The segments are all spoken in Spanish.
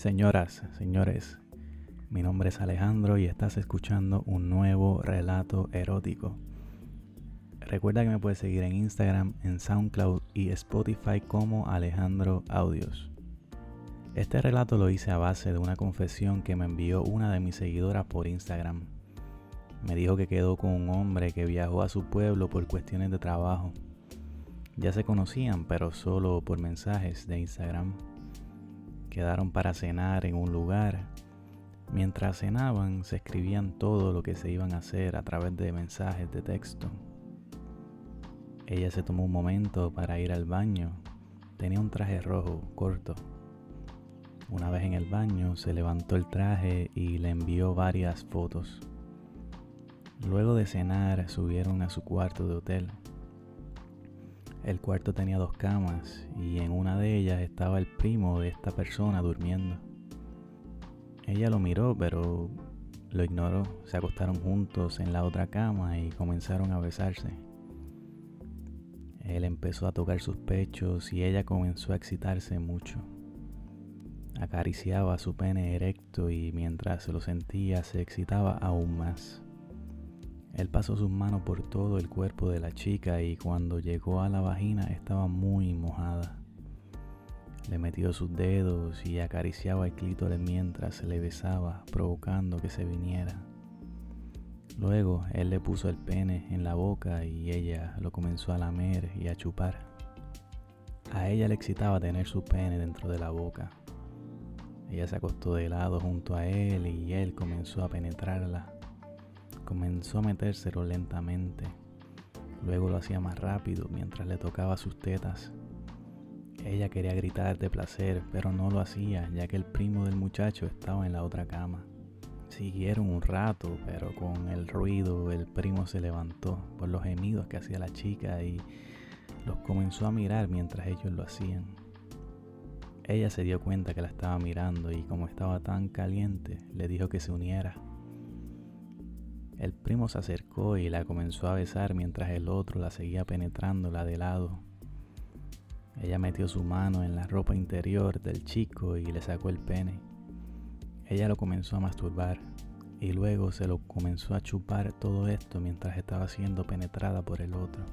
Señoras, señores, mi nombre es Alejandro y estás escuchando un nuevo relato erótico. Recuerda que me puedes seguir en Instagram, en SoundCloud y Spotify como Alejandro Audios. Este relato lo hice a base de una confesión que me envió una de mis seguidoras por Instagram. Me dijo que quedó con un hombre que viajó a su pueblo por cuestiones de trabajo. Ya se conocían, pero solo por mensajes de Instagram. Quedaron para cenar en un lugar. Mientras cenaban, se escribían todo lo que se iban a hacer a través de mensajes de texto. Ella se tomó un momento para ir al baño. Tenía un traje rojo, corto. Una vez en el baño, se levantó el traje y le envió varias fotos. Luego de cenar, subieron a su cuarto de hotel. El cuarto tenía dos camas y en una de ellas estaba el primo de esta persona durmiendo. Ella lo miró pero lo ignoró. Se acostaron juntos en la otra cama y comenzaron a besarse. Él empezó a tocar sus pechos y ella comenzó a excitarse mucho. Acariciaba su pene erecto y mientras lo sentía se excitaba aún más. Él pasó sus manos por todo el cuerpo de la chica y cuando llegó a la vagina estaba muy mojada. Le metió sus dedos y acariciaba el clítoris mientras le besaba, provocando que se viniera. Luego él le puso el pene en la boca y ella lo comenzó a lamer y a chupar. A ella le excitaba tener su pene dentro de la boca. Ella se acostó de lado junto a él y él comenzó a penetrarla comenzó a metérselo lentamente. Luego lo hacía más rápido mientras le tocaba sus tetas. Ella quería gritar de placer, pero no lo hacía ya que el primo del muchacho estaba en la otra cama. Siguieron un rato, pero con el ruido el primo se levantó por los gemidos que hacía la chica y los comenzó a mirar mientras ellos lo hacían. Ella se dio cuenta que la estaba mirando y como estaba tan caliente, le dijo que se uniera. El primo se acercó y la comenzó a besar mientras el otro la seguía penetrándola de lado. Ella metió su mano en la ropa interior del chico y le sacó el pene. Ella lo comenzó a masturbar y luego se lo comenzó a chupar todo esto mientras estaba siendo penetrada por el otro.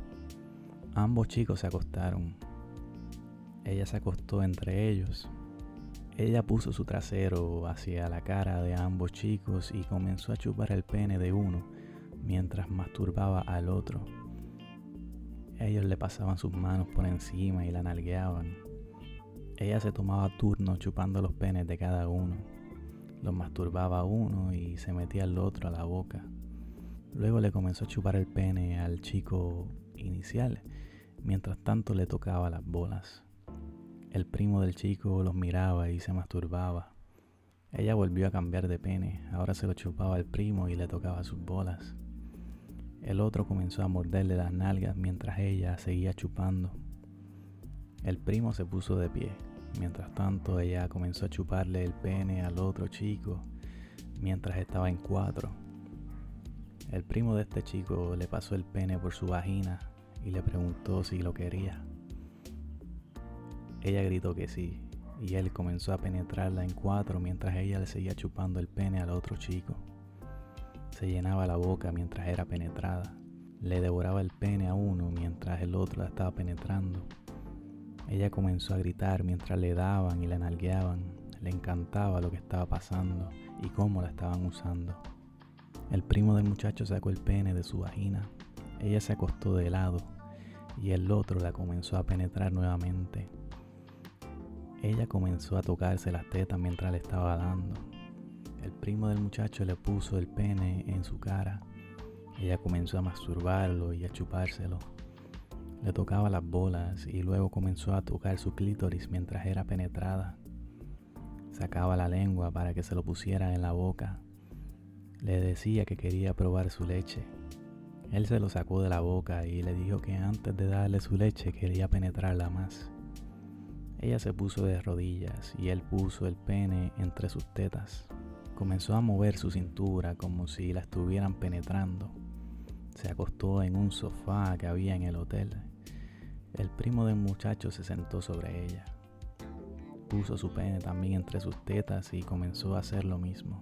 Ambos chicos se acostaron. Ella se acostó entre ellos ella puso su trasero hacia la cara de ambos chicos y comenzó a chupar el pene de uno mientras masturbaba al otro. Ellos le pasaban sus manos por encima y la nalgueaban. Ella se tomaba turno chupando los penes de cada uno. Los masturbaba uno y se metía al otro a la boca. Luego le comenzó a chupar el pene al chico inicial, mientras tanto le tocaba las bolas. El primo del chico los miraba y se masturbaba. Ella volvió a cambiar de pene, ahora se lo chupaba al primo y le tocaba sus bolas. El otro comenzó a morderle las nalgas mientras ella seguía chupando. El primo se puso de pie. Mientras tanto, ella comenzó a chuparle el pene al otro chico mientras estaba en cuatro. El primo de este chico le pasó el pene por su vagina y le preguntó si lo quería. Ella gritó que sí, y él comenzó a penetrarla en cuatro mientras ella le seguía chupando el pene al otro chico. Se llenaba la boca mientras era penetrada. Le devoraba el pene a uno mientras el otro la estaba penetrando. Ella comenzó a gritar mientras le daban y le nalgueaban. Le encantaba lo que estaba pasando y cómo la estaban usando. El primo del muchacho sacó el pene de su vagina. Ella se acostó de lado y el otro la comenzó a penetrar nuevamente. Ella comenzó a tocarse las tetas mientras le estaba dando. El primo del muchacho le puso el pene en su cara. Ella comenzó a masturbarlo y a chupárselo. Le tocaba las bolas y luego comenzó a tocar su clítoris mientras era penetrada. Sacaba la lengua para que se lo pusiera en la boca. Le decía que quería probar su leche. Él se lo sacó de la boca y le dijo que antes de darle su leche quería penetrarla más. Ella se puso de rodillas y él puso el pene entre sus tetas. Comenzó a mover su cintura como si la estuvieran penetrando. Se acostó en un sofá que había en el hotel. El primo del muchacho se sentó sobre ella. puso su pene también entre sus tetas y comenzó a hacer lo mismo.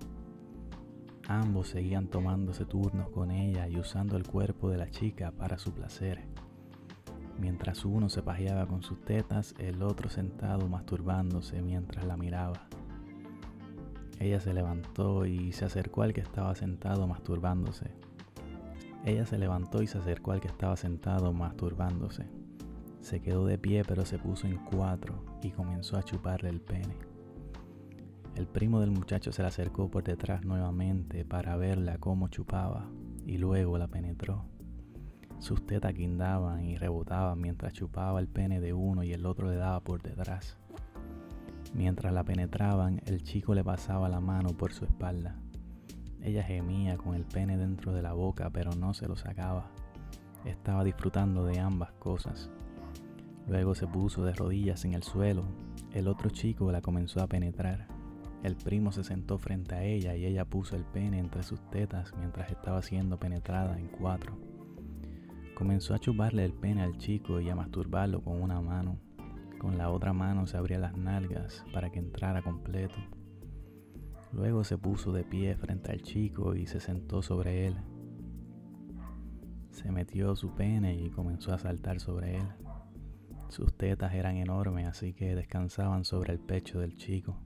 Ambos seguían tomándose turnos con ella y usando el cuerpo de la chica para su placer. Mientras uno se pajeaba con sus tetas, el otro sentado masturbándose mientras la miraba. Ella se levantó y se acercó al que estaba sentado masturbándose. Ella se levantó y se acercó al que estaba sentado masturbándose. Se quedó de pie pero se puso en cuatro y comenzó a chuparle el pene. El primo del muchacho se le acercó por detrás nuevamente para verla cómo chupaba y luego la penetró. Sus tetas guindaban y rebotaban mientras chupaba el pene de uno y el otro le daba por detrás. Mientras la penetraban, el chico le pasaba la mano por su espalda. Ella gemía con el pene dentro de la boca, pero no se lo sacaba. Estaba disfrutando de ambas cosas. Luego se puso de rodillas en el suelo. El otro chico la comenzó a penetrar. El primo se sentó frente a ella y ella puso el pene entre sus tetas mientras estaba siendo penetrada en cuatro. Comenzó a chuparle el pene al chico y a masturbarlo con una mano. Con la otra mano se abría las nalgas para que entrara completo. Luego se puso de pie frente al chico y se sentó sobre él. Se metió su pene y comenzó a saltar sobre él. Sus tetas eran enormes, así que descansaban sobre el pecho del chico.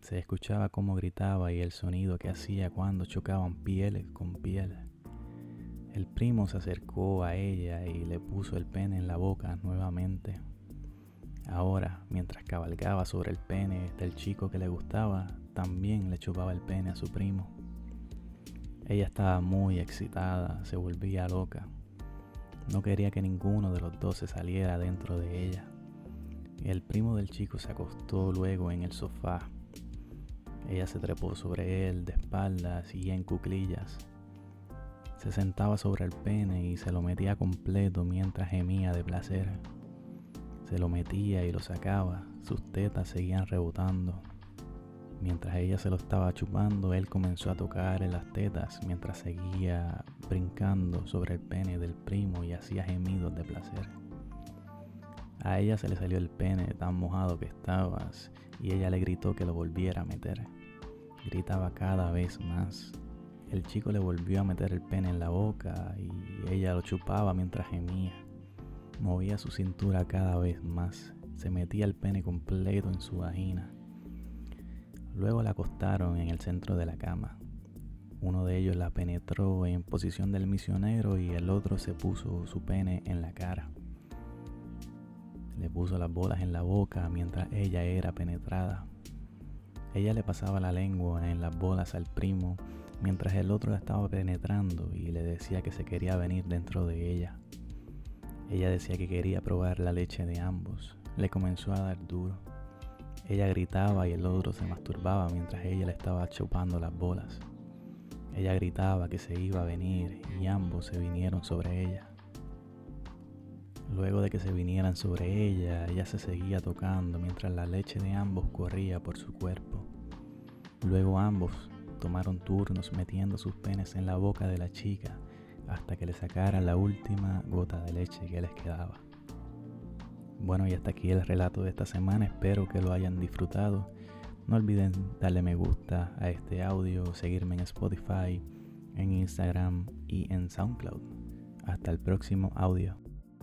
Se escuchaba cómo gritaba y el sonido que hacía cuando chocaban pieles con piel. El primo se acercó a ella y le puso el pene en la boca nuevamente. Ahora, mientras cabalgaba sobre el pene del chico que le gustaba, también le chupaba el pene a su primo. Ella estaba muy excitada, se volvía loca. No quería que ninguno de los dos se saliera dentro de ella. El primo del chico se acostó luego en el sofá ella se trepó sobre él de espaldas y en cuclillas. Se sentaba sobre el pene y se lo metía completo mientras gemía de placer. Se lo metía y lo sacaba, sus tetas seguían rebotando. Mientras ella se lo estaba chupando, él comenzó a tocar en las tetas mientras seguía brincando sobre el pene del primo y hacía gemidos de placer. A ella se le salió el pene tan mojado que estabas y ella le gritó que lo volviera a meter. Gritaba cada vez más. El chico le volvió a meter el pene en la boca y ella lo chupaba mientras gemía. Movía su cintura cada vez más. Se metía el pene completo en su vagina. Luego la acostaron en el centro de la cama. Uno de ellos la penetró en posición del misionero y el otro se puso su pene en la cara. Le puso las bolas en la boca mientras ella era penetrada. Ella le pasaba la lengua en las bolas al primo mientras el otro la estaba penetrando y le decía que se quería venir dentro de ella. Ella decía que quería probar la leche de ambos. Le comenzó a dar duro. Ella gritaba y el otro se masturbaba mientras ella le estaba chupando las bolas. Ella gritaba que se iba a venir y ambos se vinieron sobre ella. Luego de que se vinieran sobre ella, ella se seguía tocando mientras la leche de ambos corría por su cuerpo. Luego ambos tomaron turnos metiendo sus penes en la boca de la chica hasta que le sacaran la última gota de leche que les quedaba. Bueno, y hasta aquí el relato de esta semana. Espero que lo hayan disfrutado. No olviden darle me gusta a este audio, seguirme en Spotify, en Instagram y en SoundCloud. Hasta el próximo audio.